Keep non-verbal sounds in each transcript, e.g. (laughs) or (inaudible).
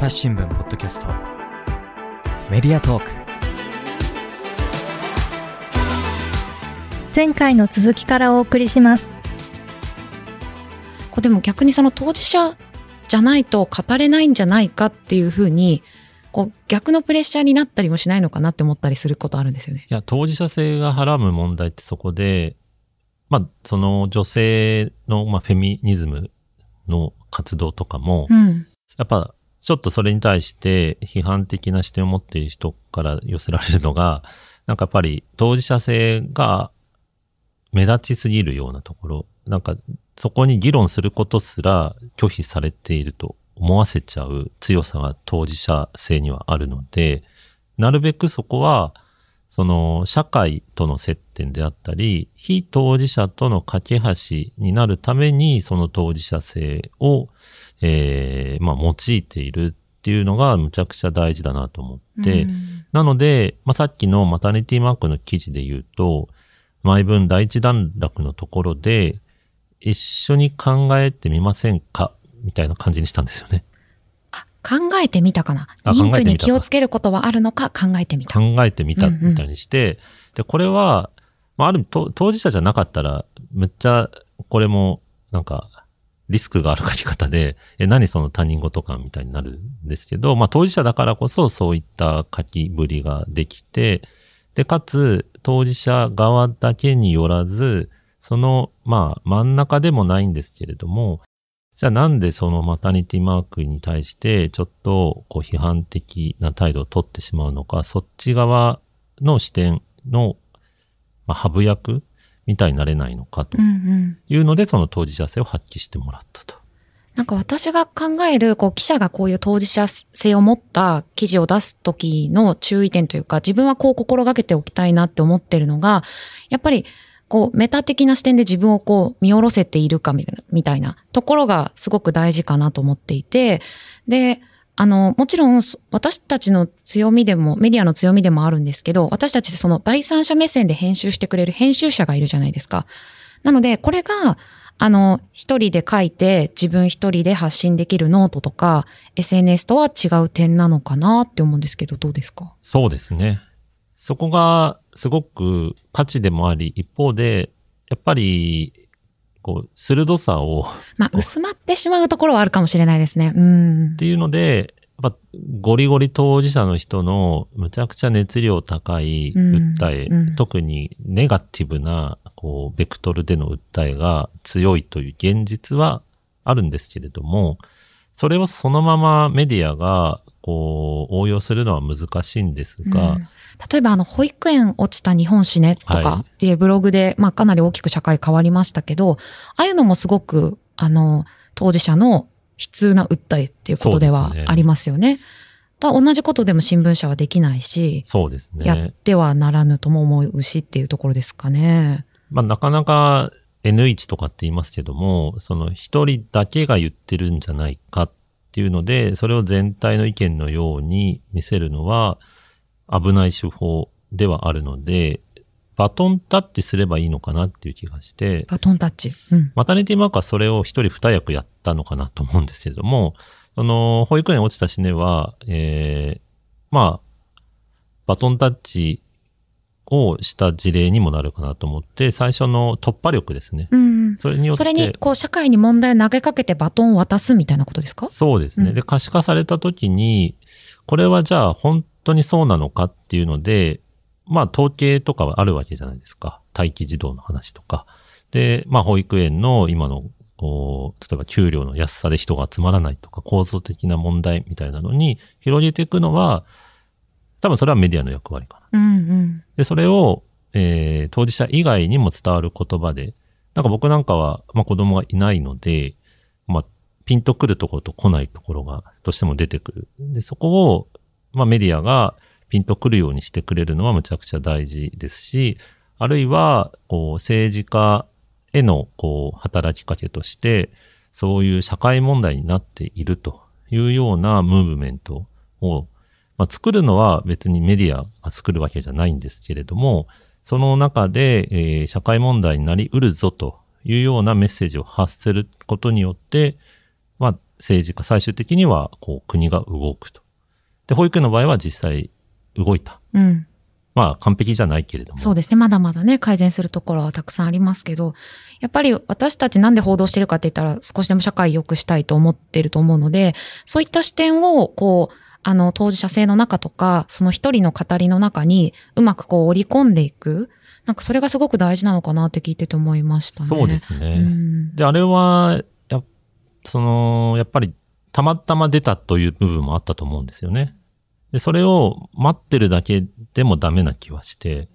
朝日新聞ポッドキャストメディアトーク前回の続きからお送りしますこうでも逆にその当事者じゃないと語れないんじゃないかっていうふうにこう逆のプレッシャーになったりもしないのかなって思ったりすることあるんですよね。いや、当事者性がはらむ問題ってそこで、まあ、その女性の、まあ、フェミニズムの活動とかも、うん。やっぱ、ちょっとそれに対して批判的な視点を持っている人から寄せられるのが、(laughs) なんかやっぱり当事者性が目立ちすぎるようなところ、なんかそこに議論することすら拒否されていると思わせちゃう強さが当事者性にはあるので、なるべくそこは、その社会との接点であったり、非当事者との架け橋になるために、その当事者性を、えーまあ、用いているっていうのがむちゃくちゃ大事だなと思って、うんなので、まあ、さっきのマタニティマークの記事で言うと、毎分第一段落のところで、一緒に考えてみませんか？みたいな感じにしたんですよね。あ考えてみたかな。あ妊婦に気をつけることはあるのか考えてみた。考えてみたみたいにして、で、これは、まあ、ある当事者じゃなかったら、むっちゃ、これも、なんか、リスクがある書き方で、え、何その他人事感みたいになるんですけど、まあ、当事者だからこそそういった書きぶりができて、で、かつ、当事者側だけによらず、その、まあ、真ん中でもないんですけれども、じゃあなんでそのマタニティマークに対してちょっとこう批判的な態度を取ってしまうのか、そっち側の視点の、まあ、ハブ役みたいになれないのかとうんうん。いうので、その当事者性を発揮してもらったと。なんか私が考える、こう、記者がこういう当事者性を持った記事を出す時の注意点というか、自分はこう心がけておきたいなって思ってるのが、やっぱり、こう、メタ的な視点で自分をこう、見下ろせているかみたいな、みたいなところがすごく大事かなと思っていて、で、あの、もちろん、私たちの強みでも、メディアの強みでもあるんですけど、私たちその第三者目線で編集してくれる編集者がいるじゃないですか。なので、これが、あの、一人で書いて自分一人で発信できるノートとか SNS とは違う点なのかなって思うんですけど、どうですか？そうですね。そこがすごく価値でもあり、一方で、やっぱり、こう、鋭さをまあ、薄まってしまうところはあるかもしれないですね。うんっ。ていうので、やっぱゴリゴリ当事者の人のむちゃくちゃ熱量高いうん訴え、うん特にネガティブな、こう、ベクトルでの訴えが強いという現実はあるんですけれども、それをそのままメディアが、こう、応用するのは難しいんですが、うん例えば、あの、保育園落ちた日本史ねとはかっていうブログで、まあ、かなり大きく社会変わりましたけど、ああいうのもすごく、あの、当事者の悲痛な訴えっていうことではありますよね。だ同じことでも新聞社はできないし、そうですやっね。てはならぬとも思うしっていうところですかね。まあ、なかなか N1 とかって言いますけども、その一人だけが言ってるんじゃないかっていうので、それを全体の意見のように見せるのは危ない手法ではあるので、バトンタッチすればいいのかなっていう気がして、バトンタッチ。うん。マタニティマークはそれを一人二役やったのかなと思うんですけれども、その、保育園落ちた死ねは、えー、まあ、バトンタッチをした事例にもなるかなと思って、最初の突破力ですね。うん。それによって。それに、こう、社会に問題を投げかけてバトンを渡すみたいなことですか？そうですね。うんで、可視化された時に、これはじゃあ本当にそうなのかっていうので、まあ統計とかはあるわけじゃないですか。待機児童の話とか。で、まあ保育園の今の、こう、例えば給料の安さで人が集まらないとか、構造的な問題みたいなのに広げていくのは、多分それはメディアの役割かな。うんうん。で、それを、えー当事者以外にも伝わる言葉で、なんか僕なんかは、まあ子供がいないので、まあ、ピンとくるところと来ないところがどうしても出てくる。で、そこを、まあメディアがピンとくるようにしてくれるのはむちゃくちゃ大事ですし、あるいは、こう、政治家への、こう、働きかけとして、そういう社会問題になっているというようなムーブメントを、まあ、作るのは別にメディアが作るわけじゃないんですけれども、その中で、えー社会問題になり得るぞというようなメッセージを発することによって、まあ、政治家、最終的にはこう国が動くと。で、保育園の場合は実際動いた。うん。まあ完璧じゃないけれども。そうですね。まだまだね、改善するところはたくさんありますけど、やっぱり私たちなんで報道してるかって言ったら、少しでも社会良くしたいと思ってると思うので、そういった視点を、こう、あの、当事者性の中とか、その一人の語りの中に、うまくこう織り込んでいく。なんかそれがすごく大事なのかなって聞いてて思いましたね。そうですね。うんで、あれは、や、その、やっぱり、たまたま出たという部分もあったと思うんですよね。で、それを待ってるだけでもダメな気はして、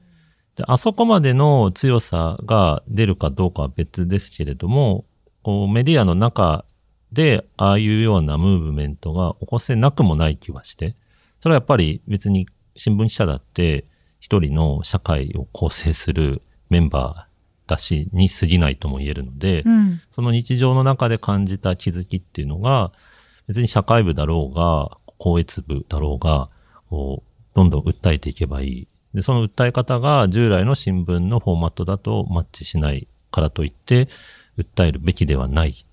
で、あそこまでの強さが出るかどうかは別ですけれども、こう、メディアの中で、ああいうようなムーブメントが起こせなくもない気はして、それはやっぱり別に新聞記者だって、一人の社会を構成するメンバーだし、に過ぎないとも言えるので、うん。その日常の中で感じた気づきっていうのが、別に社会部だろうが、校閲部だろうが、こう、どんどん訴えていけばいい。で、その訴え方が従来の新聞のフォーマットだとマッチしないからといって、訴えるべきではないと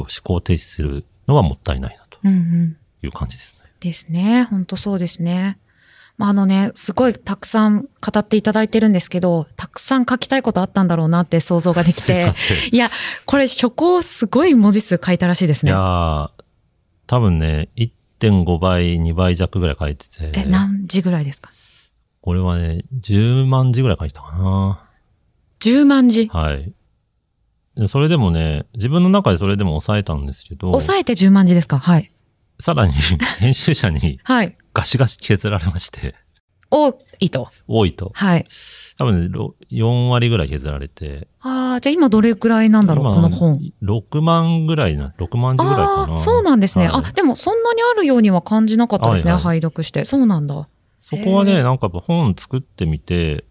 思考停止するのはもったいないなとうんうん。いう感じですね。ですね。本当そうですね。まあ、あのね、すごいたくさん語っていただいてるんですけど、たくさん書きたいことあったんだろうなって想像ができて (laughs) いや、これ初稿すごい文字数書いたらしいですいね。やー、多分ね、1.5倍、2倍弱ぐらい書いてて。え、何時ぐらいですか？これはね、10万字ぐらい書いたかな。?10 万字。はい。でそれでもね、自分の中でそれでも抑えたんですけど、抑えて10万字ですか？はい。さらに (laughs) 編集者にはい。ガシガシ削られまして、多いと。多いと。はい。多分ね、ろ4割ぐらい削られて。ああ、じゃあ今どれぐらいなんだろう、今この本？6万ぐらいな、6万字ぐらいかな。ああ、そうなんですね。はいあ、でもそんなにあるようには感じなかったですね、はいはい拝読して。そうなんだ。そこはね、なんか本作ってみて、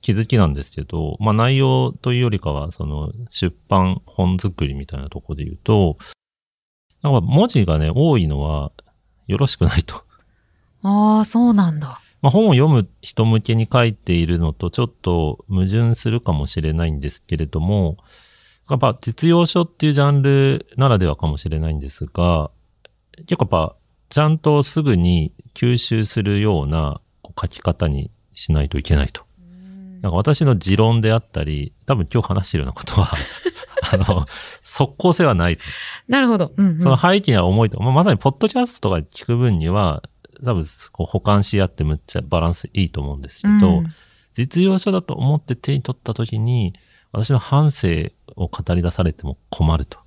気づきなんですけど、まあ内容というよりかは、その出版本作りみたいなところで言うと、なんか文字がね、多いのはよろしくないと。ああ、そうなんだ。まあ、本を読む人向けに書いているのとちょっと矛盾するかもしれないんですけれども、やっぱ実用書っていうジャンルならではかもしれないんですが、結構やっぱちゃんとすぐに吸収するような書き方にしないといけないと。なんか私の持論であったり、多分今日話してるようなことは、(laughs) あの、即効性はないと。なるほど。うん、うん。その背景には重いと。まあ、まさにポッドキャストとか聞く分には、多分こう補完し合ってむっちゃバランスいいと思うんですけど、うん実用書だと思って手に取った時に、私の反省を語り出されても困ると。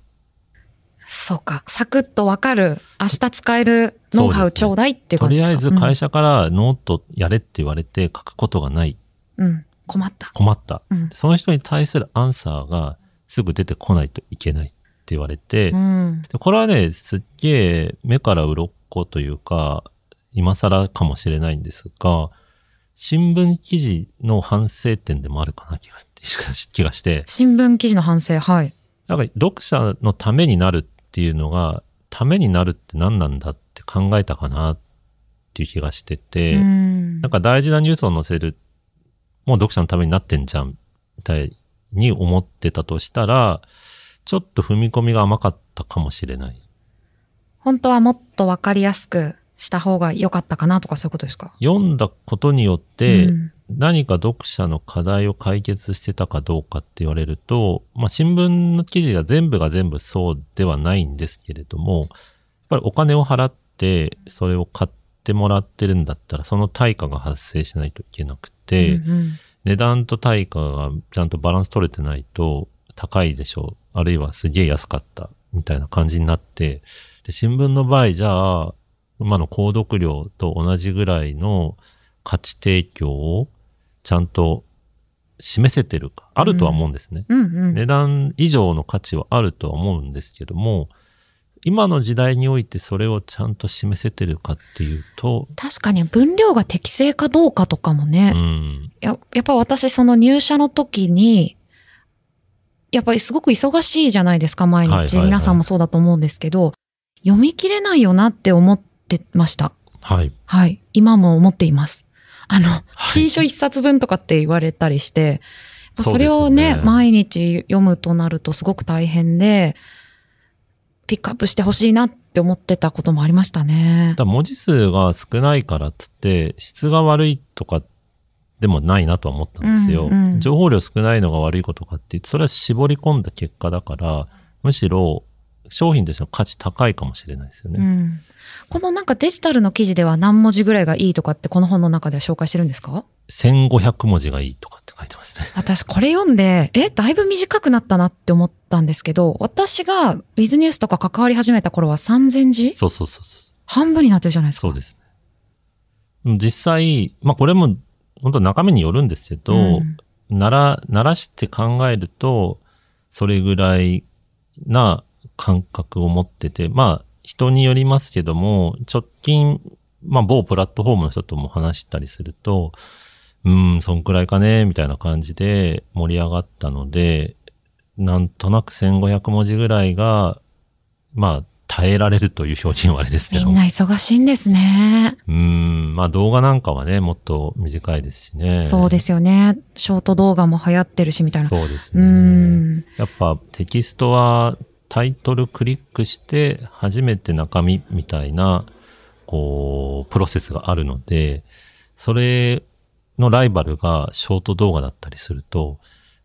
そうか。サクッとわかる。明日使えるノウハウちょうだいっていうとりあ感じですか？えず会社からノートやれって言われて書くことがない。うん、うん。困った。困った。うん。その人に対するアンサーがすぐ出てこないといけないって言われて、うん。でこれはね、すっげえ目から鱗というか、今更かもしれないんですが、新聞記事の反省点でもあるかな気が気がして、新聞記事の反省、はい。なんか読者のためになるっていうのが、ためになるって何なんだって考えたかなっていう気がしてて、うんなんか大事なニュースを載せる、もう読者のためになってんじゃん、みたいに思ってたとしたら、ちょっと踏み込みが甘かったかもしれない。本当はもっとわかりやすくした方が良かったかなとかそういうことですか？読んだことによって、うん。何か読者の課題を解決してたかどうかって言われると、まあ新聞の記事が全部が全部そうではないんですけれども、やっぱりお金を払ってそれを買ってもらってるんだったら、その対価が発生しないといけなくて、うんうん値段と対価がちゃんとバランス取れてないと高いでしょう。あるいはすげえ安かったみたいな感じになって、で新聞の場合じゃあ、今の購読料と同じぐらいの価値提供をちゃんと示せてるか。あるとは思うんですね。うんうん。値段以上の価値はあるとは思うんですけども、今の時代においてそれをちゃんと示せてるかっていうと、確かに分量が適正かどうかとかもね、うん、ややっぱ私その入社の時に、やっぱりすごく忙しいじゃないですか、毎日。皆さんもそうだと思うんですけど、読み切れないよなって思ってました。はい。はい。今も思っています。あの、い新書一冊分とかって言われたりして、それをねね毎日読むとなるとすごく大変で、ピックアップしてほしいなって思ってたこともありましたねだ。文字数が少ないからっつって、質が悪いとかでもないなとは思ったんですよ。うんうん情報量少ないのが悪いことかって言って、それは絞り込んだ結果だから、むしろ商品としての価値高いかもしれないですよね。うん。このなんかデジタルの記事では何文字ぐらいがいいとかってこの本の中では紹介してるんですか？1500文字がいいとかって書いてますね。(laughs) 私これ読んで、え、だいぶ短くなったなって思ったんですけど、私がウィズニュースとか関わり始めた頃は3000字？そうそうそうそう。半分になってるじゃないですか。そうですね。実際、まあこれも本当中身によるんですけど、うんなら、ならして考えると、それぐらいな感覚を持ってて、まあ人によりますけども、直近、まあ某プラットフォームの人とも話したりすると、うーん、そんくらいかね、みたいな感じで盛り上がったので、なんとなく1500文字ぐらいが、まあ耐えられるという表現はあれですけど。みんな忙しいんですね。うーん、まあ動画なんかはね、もっと短いですしね。そうですよね。ショート動画も流行ってるしみたいな。そうですうね。ん。やっぱテキストはタイトルクリックして初めて中身みたいな、こう、プロセスがあるので、それのライバルがショート動画だったりすると、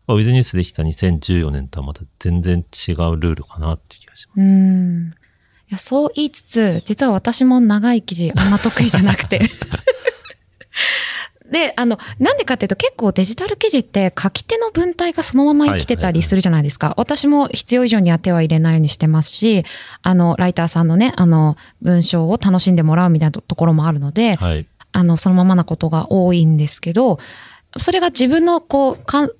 ウィズニュースできた2014年とはまた全然違うルールかなっていう気がします。うん。いや、そう言いつつ、実は私も長い記事あんま得意じゃなくて。(laughs) で、あの、なんでかっていうと結構デジタル記事って書き手の文体がそのまま生きてたりするじゃないですか。私も必要以上には手は入れないようにしてますし、あの、ライターさんのね、あの、文章を楽しんでもらうみたいなところもあるので、はい。あの、そのままなことが多いんですけど、それが自分のこう、かん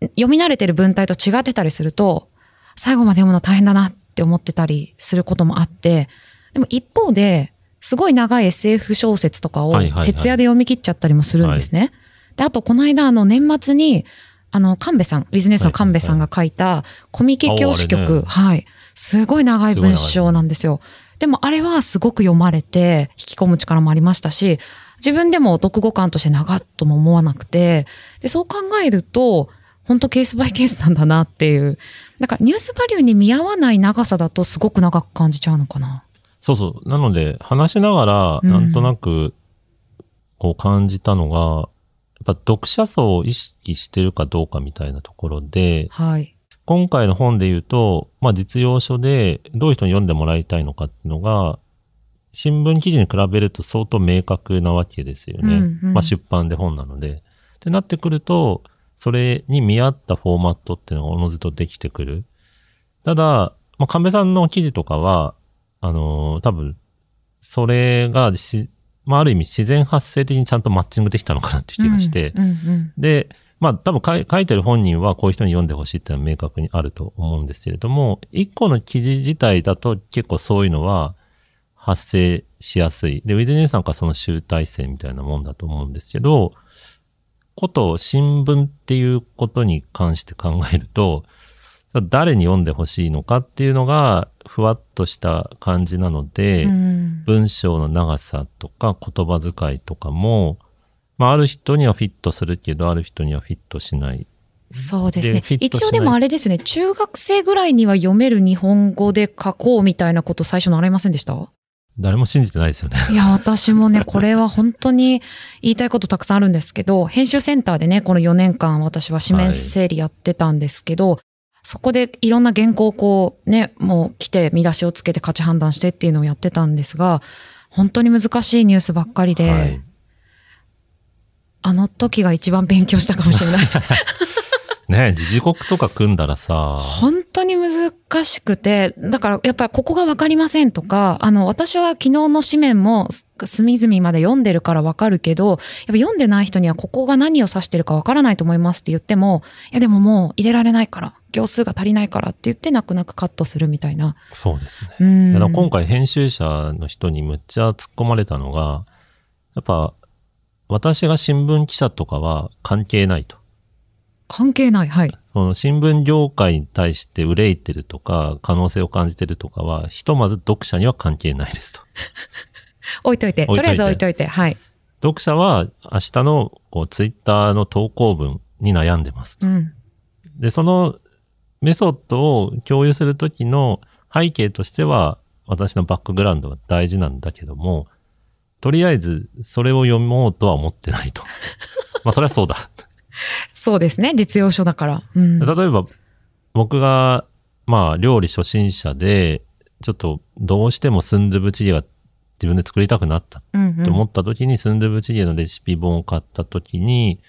読み慣れてる文体と違ってたりすると、最後まで読むの大変だなって思ってたりすることもあって、でも一方で、すごい長い SF 小説とかをはいはいはい徹夜で読み切っちゃったりもするんですね。で、あとこの間あの年末に、あの、神戸さん、ウィズネスの神戸さんが書いたコミケ教師曲、ああれねはい。すごい長い文章なんですよ。でもあれはすごく読まれて、引き込む力もありましたし、自分でも読後感として長っとも思わなくて、で、そう考えると、本当ケースバイケースなんだなっていう。なんかニュースバリューに見合わない長さだとすごく長く感じちゃうのかな。そうそう。なので、話しながら、うんなんとなく、こう感じたのが、やっぱ読者層を意識してるかどうかみたいなところで、はい。今回の本で言うと、まあ実用書でどういう人に読んでもらいたいのかっていうのが、新聞記事に比べると相当明確なわけですよね。うんうんまあ出版で本なので。ってなってくると、それに見合ったフォーマットっていうのがおのずとできてくる。ただ、まあ亀さんの記事とかは、あのー多分、それがし、まあある意味自然発生的にちゃんとマッチングできたのかなっていう気がして、うんうんで、まあ多分書いてる本人はこういう人に読んでほしいっていうのは明確にあると思うんですけれども、一個の記事自体だと結構そういうのは発生しやすい。で、ウィズニュースなんかその集大成みたいなもんだと思うんですけど、こと新聞っていうことに関して考えると、誰に読んでほしいのかっていうのがふわっとした感じなので、うん。文章の長さとか言葉遣いとかも、まあ、ある人にはフィットするけど、ある人にはフィットしない。そうですね。一応でもあれですね、中学生ぐらいには読める日本語で書こうみたいなこと最初習いませんでした？誰も信じてないですよね。いや、私もね、これは本当に言いたいことたくさんあるんですけど、編集センターでね、この4年間私は紙面整理やってたんですけど、そこでいろんな原稿をこうね、もう来て見出しをつけて価値判断してっていうのをやってたんですが、本当に難しいニュースばっかりで、はい。あの時が一番勉強したかもしれない。(laughs) ね時事国とか組んだらさ、本当に難しくて、だからやっぱりここがわかりませんとか、あの、私は昨日の紙面も隅々まで読んでるからわかるけど、やっぱ読んでない人にはここが何を指してるかわからないと思いますって言っても、いやでももう入れられないから、行数が足りないからって言って泣く泣くカットするみたいな。そうですね。うん。だから今回編集者の人にむっちゃ突っ込まれたのが、やっぱ、私が新聞記者とかは関係ないと。関係ない。はい。その新聞業界に対して憂いてるとか、可能性を感じてるとかは、ひとまず読者には関係ないですと。(laughs) 置いといて。とりあえず置いといて。はい。読者は明日のこうツイッターの投稿文に悩んでます。うん。で、そのメソッドを共有するときの背景としては、私のバックグラウンドは大事なんだけども、とりあえず、それを読もうとは思ってないと。(laughs) まあ、それはそうだ。そうですね。実用書だから。うん。例えば、僕が、まあ、料理初心者で、ちょっと、どうしてもスンドゥブチゲが自分で作りたくなったうんうんと思った時に、スンドゥブチゲのレシピ本を買った時に、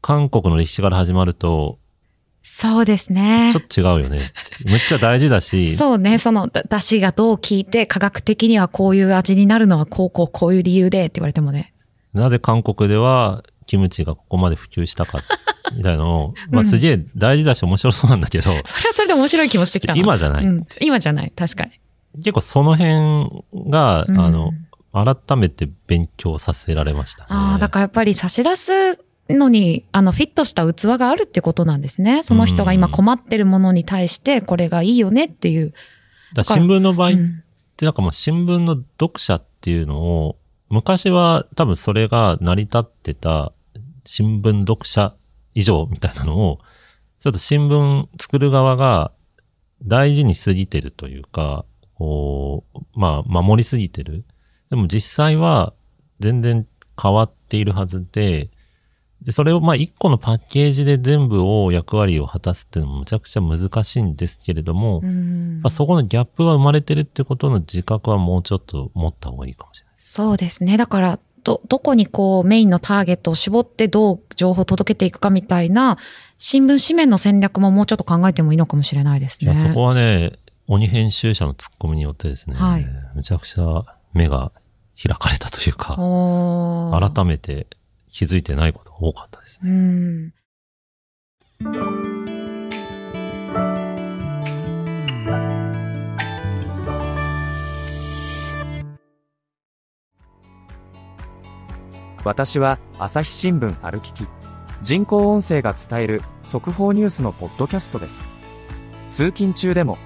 韓国の歴史から始まると、そうですねちょ。っと違うよね。めっちゃ大事だし、そうね。その、だ出汁がどう効いて、科学的にはこういう味になるのはこうこうこういう理由でって言われてもね。なぜ韓国ではキムチがここまで普及したか、みたいなのを、(laughs) まあすげえ大事だし面白そうなんだけど、(laughs) それはそれで面白い気もしてきたな。今じゃないうん。今じゃない。確かに。結構その辺が、うんあの、改めて勉強させられましたね。ああ、だからやっぱり差し出すのに、あの、フィットした器があるってことなんですね。その人が今困ってるものに対して、これがいいよねっていう。だ新聞の場合っうんてなんかもう新聞の読者っていうのを、昔は多分それが成り立ってた新聞読者以上みたいなのを、ちょっと新聞作る側が大事にしすぎてるというか、こう、まあ守りすぎてる。でも実際は全然変わっているはずで、で、それをまあ一個のパッケージで全部を役割を果たすっていうのもむちゃくちゃ難しいんですけれども、うんまあ、そこのギャップが生まれてるってことの自覚はもうちょっと持った方がいいかもしれない。そうですね。だから、ど、どこにこうメインのターゲットを絞ってどう情報を届けていくかみたいな、新聞紙面の戦略ももうちょっと考えてもいいのかもしれないですね。そこはね、鬼編集者のツッコミによってですね、はいむちゃくちゃ目が開かれたというか、改めて気づいてないことが多かったですね。うん。私は朝日新聞歩きき人工音声が伝える速報ニュースのポッドキャストです通勤中でも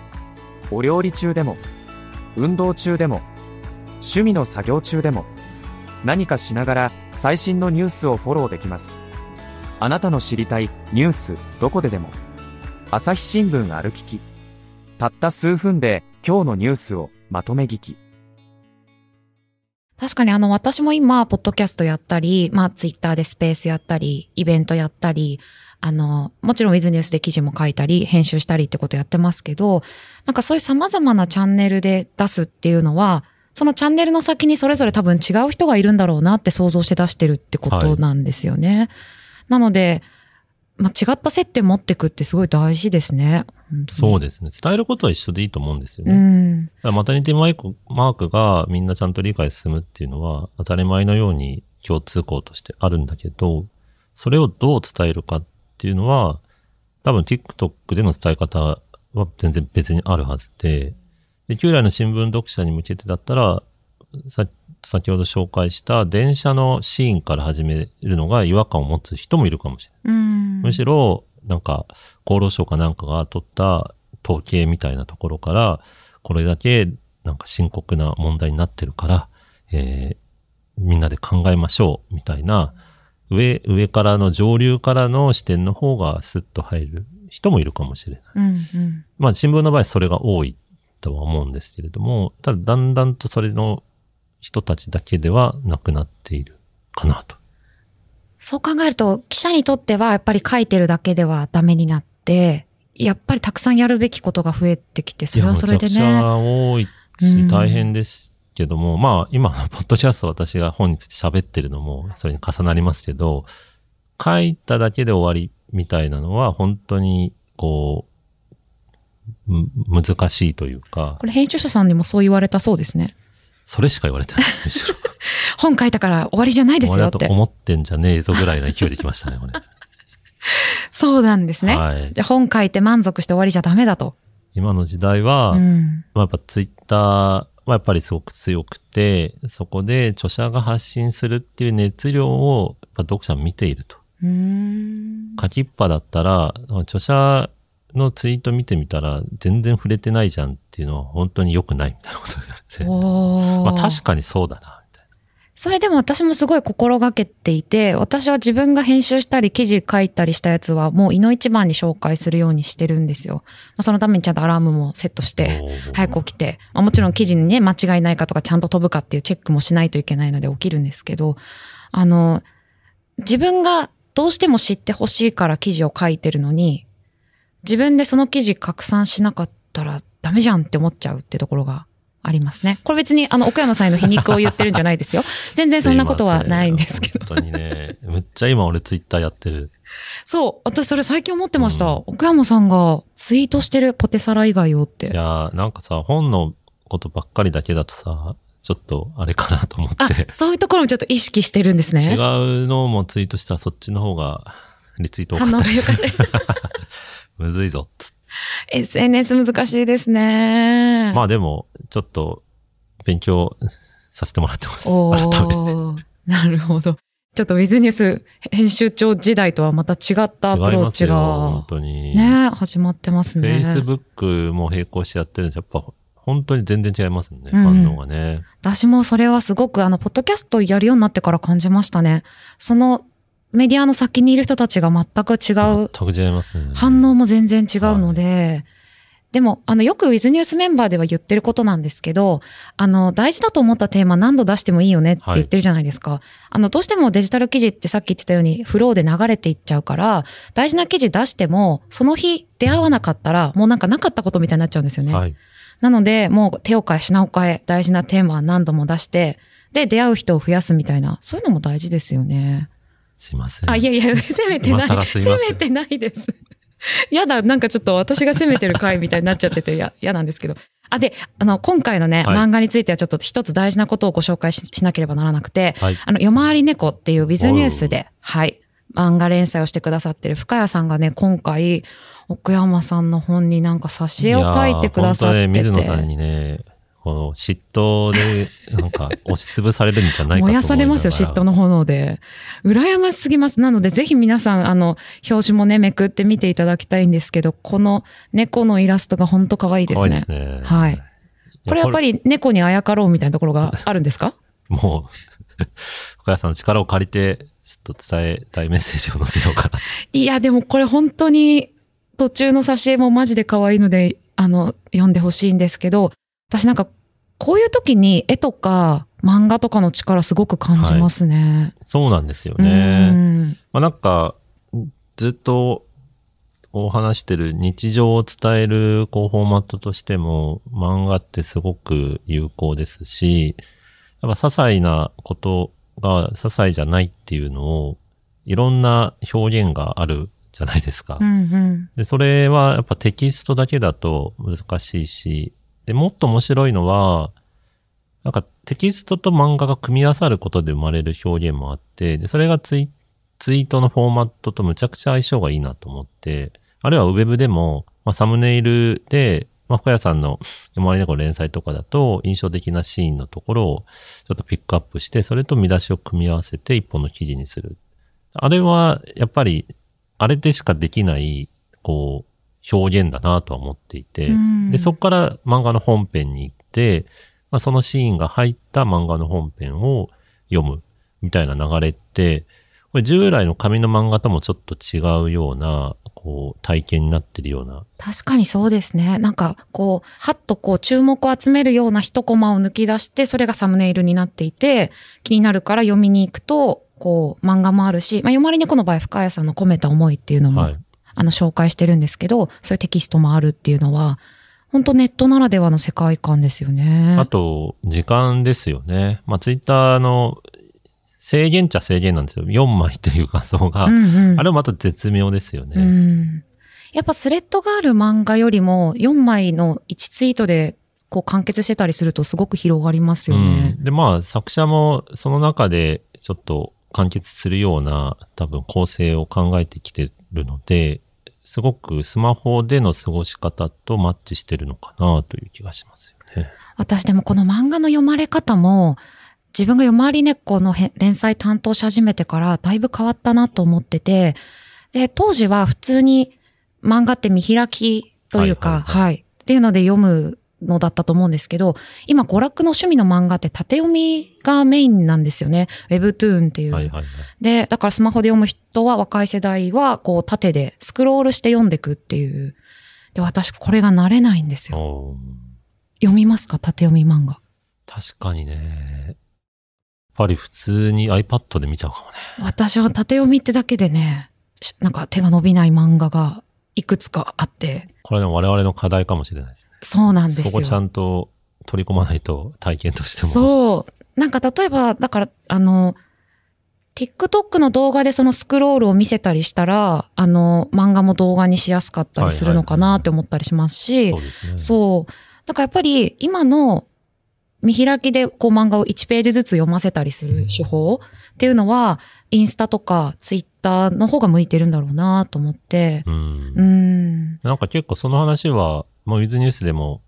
お料理中でも運動中でも趣味の作業中でも何かしながら最新のニュースをフォローできます。あなたの知りたいニュースどこででも。朝日新聞歩きき。たった数分で今日のニュースをまとめ聞き。確かにあの私も今、ポッドキャストやったり、まあツイッターでスペースやったり、イベントやったり、あの、もちろんウィズニュースで記事も書いたり、編集したりってことやってますけど、なんかそういう様々なチャンネルで出すっていうのは、そのチャンネルの先にそれぞれ多分違う人がいるんだろうなって想像して出してるってことなんですよね。なので、まあ違った接点持ってくってすごい大事ですね。でそうですね。伝えることは一緒でいいと思うんですようね。ん。だからマタニティマイクマークがみんなちゃんと理解進むっていうのは当たり前のように共通項としてあるんだけど、それをどう伝えるかっていうのは、多分 TikTok での伝え方は全然別にあるはずで、で旧来の新聞読者に向けてだったら、さ先ほど紹介した電車のシーンから始めるのが違和感を持つ人もいるかもしれない。うん。むしろ、なんか、厚労省かなんかが取った統計みたいなところから、これだけなんか深刻な問題になってるから、えーみんなで考えましょう、みたいな、上、上からの上流からの視点の方がスッと入る人もいるかもしれない。うんうん。まあ新聞の場合それが多いとは思うんですけれども、ただだんだんとそれの人たちだけではなくなっているかなと。そう考えると、記者にとってはやっぱり書いてるだけではダメになって、やっぱりたくさんやるべきことが増えてきて、それはそれでいやめちゃくちね。ゃ多いうんし、大変ですけども、まあ、今の (laughs) ポッドキャスト私が本について喋ってるのも、それに重なりますけど、書いただけで終わりみたいなのは、本当に、こう、む難しいというかこ、れ編集者さんにもそう言われたそうですね。それしか言われてない。むしろ。本書いたから終わりじゃないですよって。と思ってんじゃねえぞぐらいの勢いで来ましたね、これ。そうなんですね。はいじゃあ本書いて満足して終わりじゃダメだと。今の時代は、うん。まあ、やっぱツイッターはやっぱりすごく強くて、そこで著者が発信するっていう熱量をやっぱ読者は見ていると。書きっぱだったら、著者のツイート見てみたら全然触れてないじゃんっていうのは本当に良くないみたいなことを言われて。まあ確かにそうだな、みたいそれでも私もすごい心がけていて、私は自分が編集したり記事書いたりしたやつはもう胃の一番に紹介するようにしてるんですよ。まあそのためにちゃんとアラームもセットして、早く起きて、まあ、もちろん記事にね、間違いないかとかちゃんと飛ぶかっていうチェックもしないといけないので起きるんですけど、あの、自分がどうしても知ってほしいから記事を書いてるのに、自分でその記事拡散しなかったらダメじゃんって思っちゃうってところがありますね。これ別にあの岡山さんへの皮肉を言ってるんじゃないですよ。(laughs) 全然そんなことはないんですけど。本当にね。めっちゃ今俺ツイッターやってる。そう。私それ最近思ってました。うん岡山さんがツイートしてるポテサラ以外をっいて。やーなんかさ、本のことばっかりだけだとさ、ちょっとあれかなと思あっ、て。そういうところもちょっと意識してるんですね。違うのもツイートしたらそっちの方がリツイート多かったりが良かった。むずいぞっつって SNS 難しいですね。まあでも、ちょっと勉強させてもらってます。お改めて。ー、なるほど。ちょっとウィズニュース編集長時代とはまた違ったアプローチますよ、本が、当に。ね、始まってますね。Facebook も並行してやってるんですやっぱ本当に全然違いますよね、うん反応がね。私もそれはすごく、あの、ポッドキャストやるようになってから感じましたね。そのメディアの先にいる人たちが全く違う、全く違いますね。反応も全然違うので、でも、あの、よくウィズニュースメンバーでは言ってることなんですけど、あの、大事だと思ったテーマ何度出してもいいよねって言ってるじゃないですか。あの、どうしてもデジタル記事ってさっき言ってたようにフローで流れていっちゃうから、大事な記事出しても、その日出会わなかったら、もうなんかなかったことみたいになっちゃうんですよね。はい。なので、もう手を変え品を変え、大事なテーマは何度も出して、で、出会う人を増やすみたいな、そういうのも大事ですよね。すいません。あ、いやいや、(laughs) 責めてない。責めてないです。(laughs) やだ、なんかちょっと私が責めてる回みたいになっちゃっててや嫌なんですけど。あ、で、あの、今回のね、はい漫画についてはちょっと一つ大事なことをご紹介ししなければならなくて、はい。あの、夜回り猫っていうビズニュースで、はい、漫画連載をしてくださってる深谷さんがね、今回、奥山さんの本になんか挿絵を書いてくださってて。水野さんにね、この嫉妬で、なんか押しつぶされるんじゃないかと燃やされますよ、嫉妬の炎で。羨ましすぎます。なので、ぜひ皆さん、あの、表紙もね、めくって見ていただきたいんですけど、この猫のイラストが本当可愛いですね。可愛いですね。はいやこれやっぱり猫にあやかろうみたいなところが (laughs) あるんですか？もう、(laughs) 深谷さんの力を借りて、ちょっと伝えたいメッセージを載せようかな。いや、でもこれ本当に途中の挿絵もマジで可愛いので、あの、読んでほしいんですけど、私なんか、こういう時に絵とか漫画とかの力すごく感じますね。そうなんですようね。んまあなんか、ずっとお話してる日常を伝えるこうフォーマットとしても漫画ってすごく有効ですし、やっぱ些細なことが些細じゃないっていうのをいろんな表現があるじゃないですか。うんうん。で、それはやっぱテキストだけだと難しいし、で、もっと面白いのは、なんかテキストと漫画が組み合わさることで生まれる表現もあって、で、それがツイツイートのフォーマットとむちゃくちゃ相性がいいなと思って、あるいはウェブでも、まあ、サムネイルで、まあ、深谷さんの山り猫連載とかだと印象的なシーンのところをちょっとピックアップして、それと見出しを組み合わせて一本の記事にする。あれは、やっぱり、あれでしかできない、こう、表現だなとは思っていて、うんで、そこから漫画の本編に行って、まあ、そのシーンが入った漫画の本編を読むみたいな流れって、これ従来の紙の漫画ともちょっと違うような、こう、体験になってるような。確かにそうですね。なんか、こう、はっとこう、注目を集めるような一コマを抜き出して、それがサムネイルになっていて、気になるから読みに行くと、こう、漫画もあるし、まあ、読まれ猫の場合、深谷さんの込めた思いっていうのも、はい。あの、紹介してるんですけど、そういうテキストもあるっていうのは、本当ネットならではの世界観ですよね。あと、時間ですよね。まあ、ツイッターの制限っちゃ制限なんですよ。4枚という画像が。うんうん、あれもまた絶妙ですよね。うん。やっぱスレッドがある漫画よりも、4枚の1ツイートで、こう完結してたりするとすごく広がりますよね。うん、で、まあ、作者もその中でちょっと完結するような多分構成を考えてきてるので、すごくスマホでの過ごし方とマッチしてるのかなという気がしますよね。私でもこの漫画の読まれ方も、自分が夜回り猫のへ連載担当し始めてからだいぶ変わったなと思ってて、で、当時は普通に漫画って見開きというか、はいはいはい、っていうので読むのだったと思うんですけど、今娯楽の趣味の漫画って縦読みがメインなんですよね。Webtoon っていう。はいはいはい。で、だからスマホで読む人は若い世代はこう縦でスクロールして読んでいくっていう。で、私これが慣れないんですよ。読みますか？縦読み漫画。確かにね。やっぱり普通に iPad で見ちゃうかもね。私は縦読みってだけでね、しなんか手が伸びない漫画がいくつかあって、これは我々の課題かもしれないですね。そうなんですよ。そこちゃんと取り込まないと体験としても。そう。なんか例えば、だから、あの、TikTok の動画でそのスクロールを見せたりしたら、あの、漫画も動画にしやすかったりするのかなって思ったりしますし、そうね。そう。だからやっぱり今の見開きでこう漫画を1ページずつ読ませたりする手法っていうのは、インスタとかツイッターの方が向いてるんだろうなと思って、うんう。ん。なんか結構その話は、もうウィズニュースでも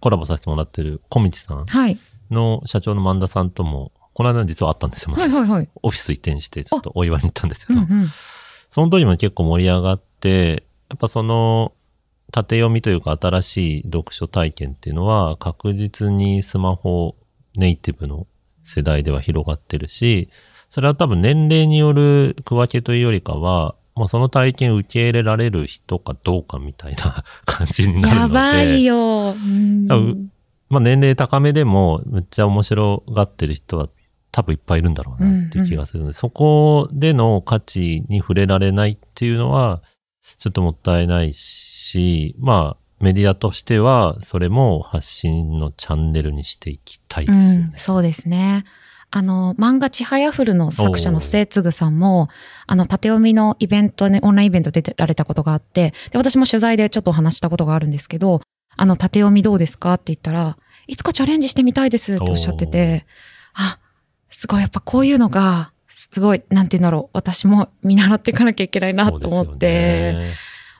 コラボさせてもらってる小道さんはい。の社長の萬田さんとも、この間実はあったんですよ。はいはいはい。オフィス移転してちょっとお祝いに行ったんですけど、うんうん。その時も結構盛り上がって、やっぱその縦読みというか新しい読書体験っていうのは確実にスマホネイティブの世代では広がってるし、それは多分年齢による区分けというよりかは、もうその体験受け入れられる人かどうかみたいな (laughs) 感じになるので。やばいよ。うん多分まあ年齢高めでもめっちゃ面白がってる人は多分いっぱいいるんだろうなっていう気がするので、そこでの価値に触れられないっていうのはちょっともったいないし、まあメディアとしてはそれも発信のチャンネルにしていきたいですよねうん。そうですね。あの、漫画ちはやふるの作者の末次さんも、あの、縦読みのイベントね、オンラインイベント出てられたことがあって、で、私も取材でちょっとお話したことがあるんですけど、あの、縦読みどうですかって言ったら、いつかチャレンジしてみたいですっておっしゃってて、あ、すごい、やっぱこういうのが、すごい、なんて言うんだろう、私も見習っていかなきゃいけないなと思って、ね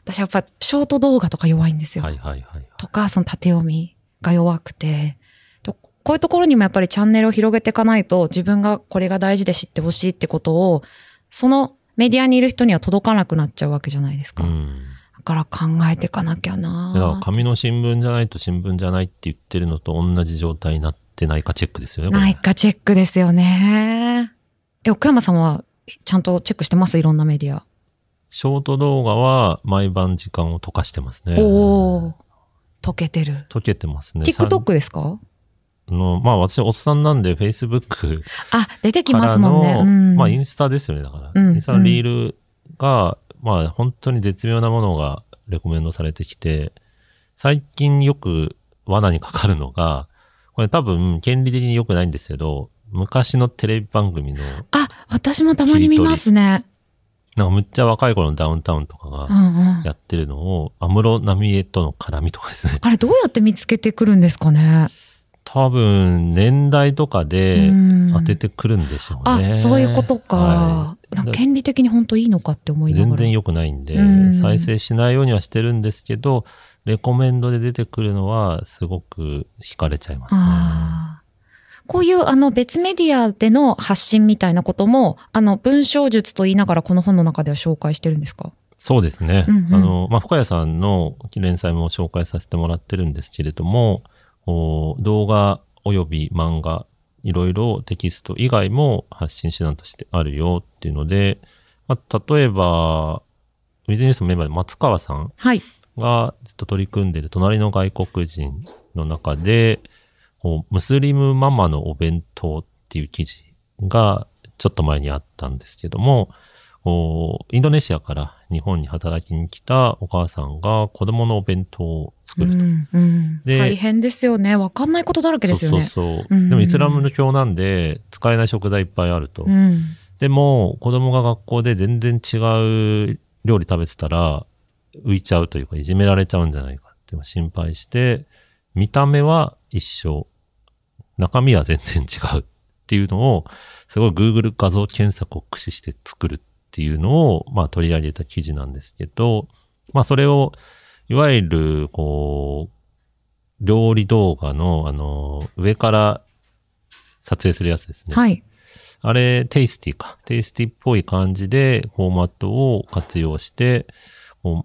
私やっぱショート動画とか弱いんですよ。はいはいはい。とか、その縦読みが弱くて、とこういうところにもやっぱりチャンネルを広げていかないと、自分がこれが大事で知ってほしいってことを、そのメディアにいる人には届かなくなっちゃうわけじゃないですか。うん。だから考えていかなきゃなだから紙の新聞じゃないと新聞じゃないって言ってるのと同じ状態になってないかチェックですよね。ないかチェックですよね。え、奥山さんはちゃんとチェックしてます？いろんなメディア。ショート動画は毎晩時間を溶かしてますね。おー。溶けてる。溶けてますね。TikTok ですか？の、まあ私おっさんなんで Facebook あ、出てきますもんね。の、うん、まあインスタですよね、だから。うんインスタのリールが、まあ本当に絶妙なものがレコメンドされてきて、最近よく罠にかかるのが、これ多分権利的に良くないんですけど、昔のテレビ番組の、あ、私もたまに見ますね。なんかむっちゃ若い頃のダウンタウンとかうが。やってるのを、安室奈美恵との絡みとかですね。(laughs) あれどうやって見つけてくるんですかね？多分、年代とかでうん当ててくるんでしょうね。あ、そういうことか。はいか権利的に本当いいのかって思いながら。全然良くないんで、うん再生しないようにはしてるんですけど、レコメンドで出てくるのはすごく惹かれちゃいますね。こういうあの別メディアでの発信みたいなことも、あの文章術と言いながらこの本の中では紹介してるんですか？そうですね。うんうんあの、まあ、深谷さんの連載も紹介させてもらってるんですけれども、お動画及び漫画、いろいろテキスト以外も発信手段としてあるよっていうので、まあ、例えば、ウィズニュースのメンバーで松川さんはい。がずっと取り組んでいる隣の外国人の中で、こうムスリムママのお弁当っていう記事がちょっと前にあったんですけども、インドネシアから日本に働きに来たお母さんが子供のお弁当を作ると。うんうんで大変ですよね。わかんないことだらけですよね。そうそうそう。うんでもイスラムの教なんで使えない食材いっぱいあると。うん。でも子供が学校で全然違う料理食べてたら浮いちゃうというかいじめられちゃうんじゃないかって心配して、見た目は一緒、中身は全然違うっていうのを、すごい Google 画像検索を駆使して作るっていうのを、まあ取り上げた記事なんですけど、まあそれを、いわゆる、こう、料理動画の、あの、上から撮影するやつですね。はい。あれ、テイスティか。テイスティっぽい感じでフォーマットを活用して、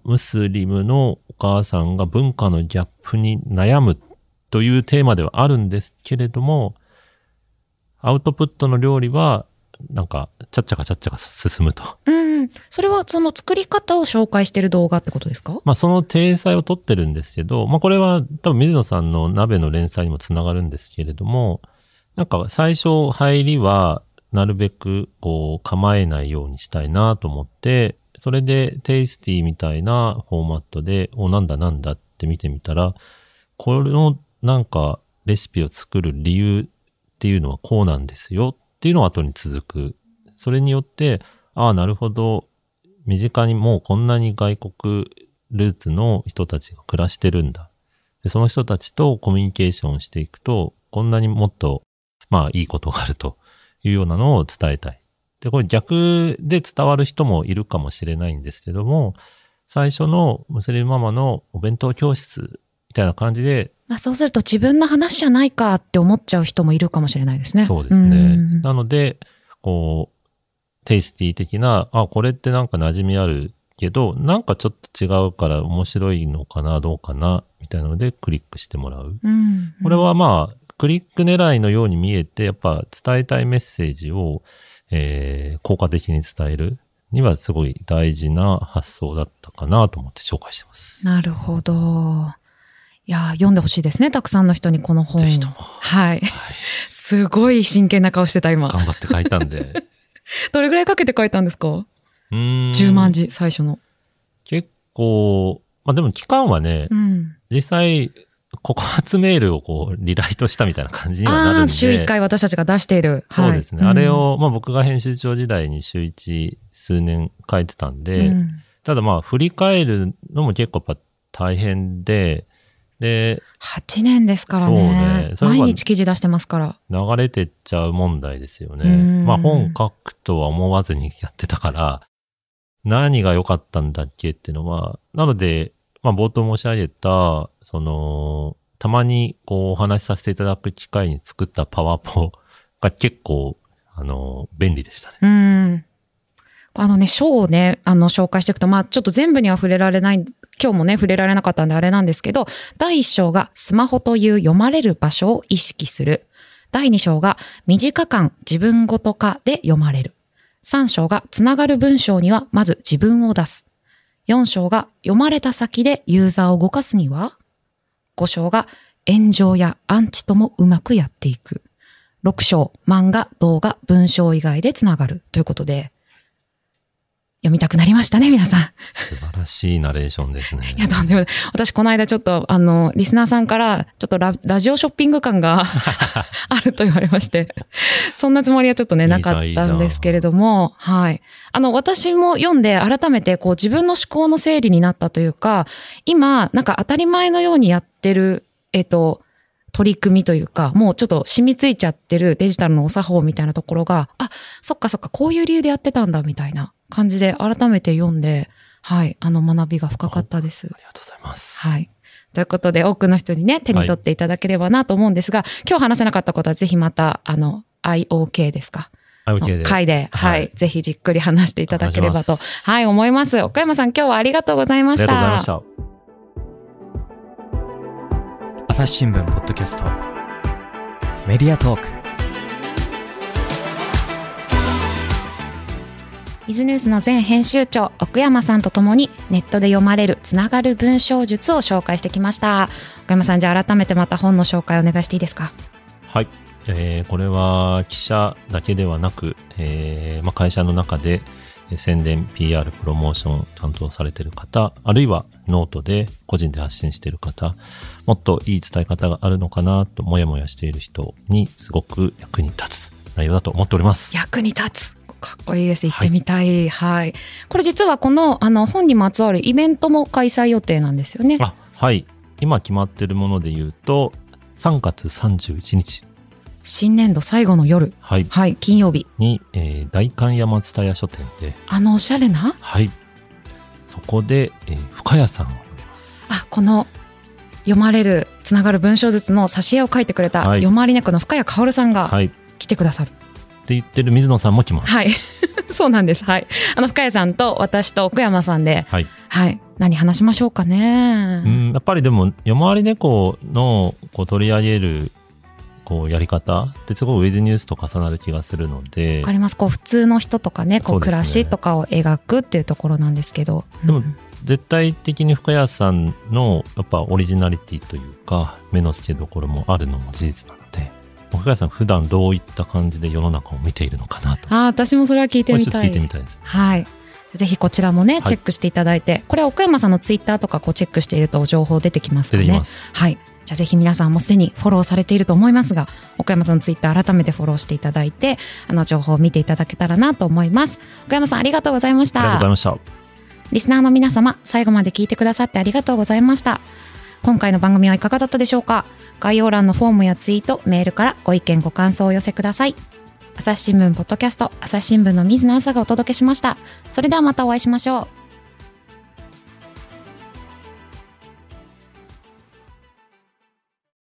ムスリムのお母さんが文化のギャップに悩むっというテーマではあるんですけれども、アウトプットの料理は、なんか、ちゃっちゃかちゃっちゃか進むと。うん。それはその作り方を紹介してる動画ってことですか？まあ、その体裁を取ってるんですけど、まあ、これは多分水野さんの鍋の連載にもつながるんですけれども、なんか最初入りは、なるべくこう構えないようにしたいなと思って、それでテイスティみたいなフォーマットで、お、なんだなんだって見てみたら、このなんかレシピを作る理由っていうのはこうなんですよっていうのが後に続く。それによって、ああ、なるほど。身近にもうこんなに外国ルーツの人たちが暮らしてるんだ。で、その人たちとコミュニケーションしていくと、こんなにもっと、まあいいことがあるというようなのを伝えたい。で、これ逆で伝わる人もいるかもしれないんですけども、最初のムスリムママのお弁当教室みたいな感じで、まあそうすると自分の話じゃないかって思っちゃう人もいるかもしれないですね。そうですね。んなので、こう、テイスティ的な、あ、これってなんか馴染みあるけど、なんかちょっと違うから面白いのかな、どうかな、みたいなのでクリックしてもらう。うん。これはまあ、クリック狙いのように見えて、やっぱ伝えたいメッセージを、えー効果的に伝えるにはすごい大事な発想だったかなと思って紹介してます。なるほど。いやー、読んでほしいですね。たくさんの人にこの本。ぜひともはい。(laughs) すごい真剣な顔してた、今。頑張って書いたんで。(laughs) どれぐらいかけて書いたんですか？うーん ?10 万字、最初の。結構、まあでも期間はね、うん。実際、告発メールをこう、リライトしたみたいな感じにはなるんで。週1回私たちが出している。そうですね。はいあれ、を、まあ僕が編集長時代に週1数年書いてたんで、うんただまあ振り返るのも結構やっぱ大変で、で、8年ですからねね。毎日記事出してますから。流れてっちゃう問題ですようね。んまあ本書くとは思わずにやってたから、何が良かったんだっけっていうのは、なので、まあ冒頭申し上げた、その、たまにこうお話しさせていただく機会に作ったパワポ (laughs) が結構、あの、便利でしたね。うん。あのね、章をね、あの、紹介していくと、まあ、ちょっと全部には触れられない、今日もね、触れられなかったんであれなんですけど、第一章がスマホという読まれる場所を意識する。第二章が短感自分ごと化で読まれる。三章がつながる文章にはまず自分を出す。四章が読まれた先でユーザーを動かすには五章が炎上やアンチともうまくやっていく。6章、漫画、動画、文章以外でつながるということで、読みたくなりましたね、皆さん。素晴らしいナレーションですね。いや、とんでもない。私、この間ちょっと、あの、リスナーさんから、ちょっとララジオショッピング感が (laughs) あると言われまして、そんなつもりはちょっとね、なんかったんんですけれども、はい。あの、私も読んで改めて、こう、自分の思考の整理になったというか、今、なんか当たり前のようにやってる、えっと、取り組みというか、もうちょっと染みついちゃってるデジタルのお作法みたいなところが、あ、そっかそっか、こういう理由でやってたんだ、みたいな感じで改めて読んで、はい、あの学びが深かったですあ。りがとうございます。はい。ということで、多くの人にね、手に取っていただければなと思うんですが、今日話せなかったことはぜひまた、あの、IOK ですか？IOK で。回で、はい、はいぜひじっくり話していただければとはい、思います。岡山さん、今日はありがとうございまありがとうございました。朝日新聞ポッドキャストメディアトークイズニュースの前編集長、奥山さんと共にネットで読まれるつながる文章術を紹介してきました。岡山さん、じゃあ改めてまた本の紹介お願いしていいですか？はい。えーこれは記者だけではなく、えーまあ、会社の中でえー宣伝、PR、プロモーション担当されている方、あるいはノートで個人で発信している方、もっといい伝え方があるのかなともやもやしている人にすごく役に立つ内容だと思っております。役に立つ。かっこいいです。行ってみたい。はい。これ実はこの、あの、本にまつわるイベントも開催予定なんですよね。あ、はい。今決まっているもので言うと、3月31日、新年度最後の夜。はい、はい。金曜日。に、えー代官山蔦屋書店で、あの、おしゃれな？はい。そこで、えー深谷さんを呼びます。あ、この、読まれる、つながる文章術の挿絵を書いてくれた、はい読まれ猫の深谷薫さんが来てくださる。言ってる水野さんも来ます。はい。(laughs) そうなんです。はい。あの、深谷さんと私と奥山さんで、はい。はい。何話しましょうかね。うん、やっぱりでも、夜回り猫のこう取り上げるこうやり方ってすごいウェズニュースと重なる気がするのでわか、ります。こう普通の人とかね、こそう暮らしとかを描くっていうところなんですけど。でもうん絶対的に深谷さんのやっぱオリジナリティというか、目の付けどころもあるのも事実なので、深谷さん普段どういった感じで世の中を見ているのかなと。ああ、私もそれは聞いてみたい。これちょっと聞いてみたいです。はい。ぜひこちらもね、いチェックしていただいて、これは奥山さんのツイッターとかこうチェックしていると情報出てきますかね出てきま。す。はい。じゃあぜひ皆さんもすでにフォローされていると思いますが、岡山さんのツイッター改めてフォローしていただいて、あの情報を見ていただけたらなと思います。岡山さんありがとうございましありがとうございた。ました。リスナーの皆様、最後まで聞いてくださってありがとうございました。今回の番組はいかがだったでしょうか？概要欄のフォームやツイート、メールからご意見ご感想をお寄せください。朝日新聞ポッドキャスト、朝日新聞の水野朝がお届けしました。それではまたお会いしましょう。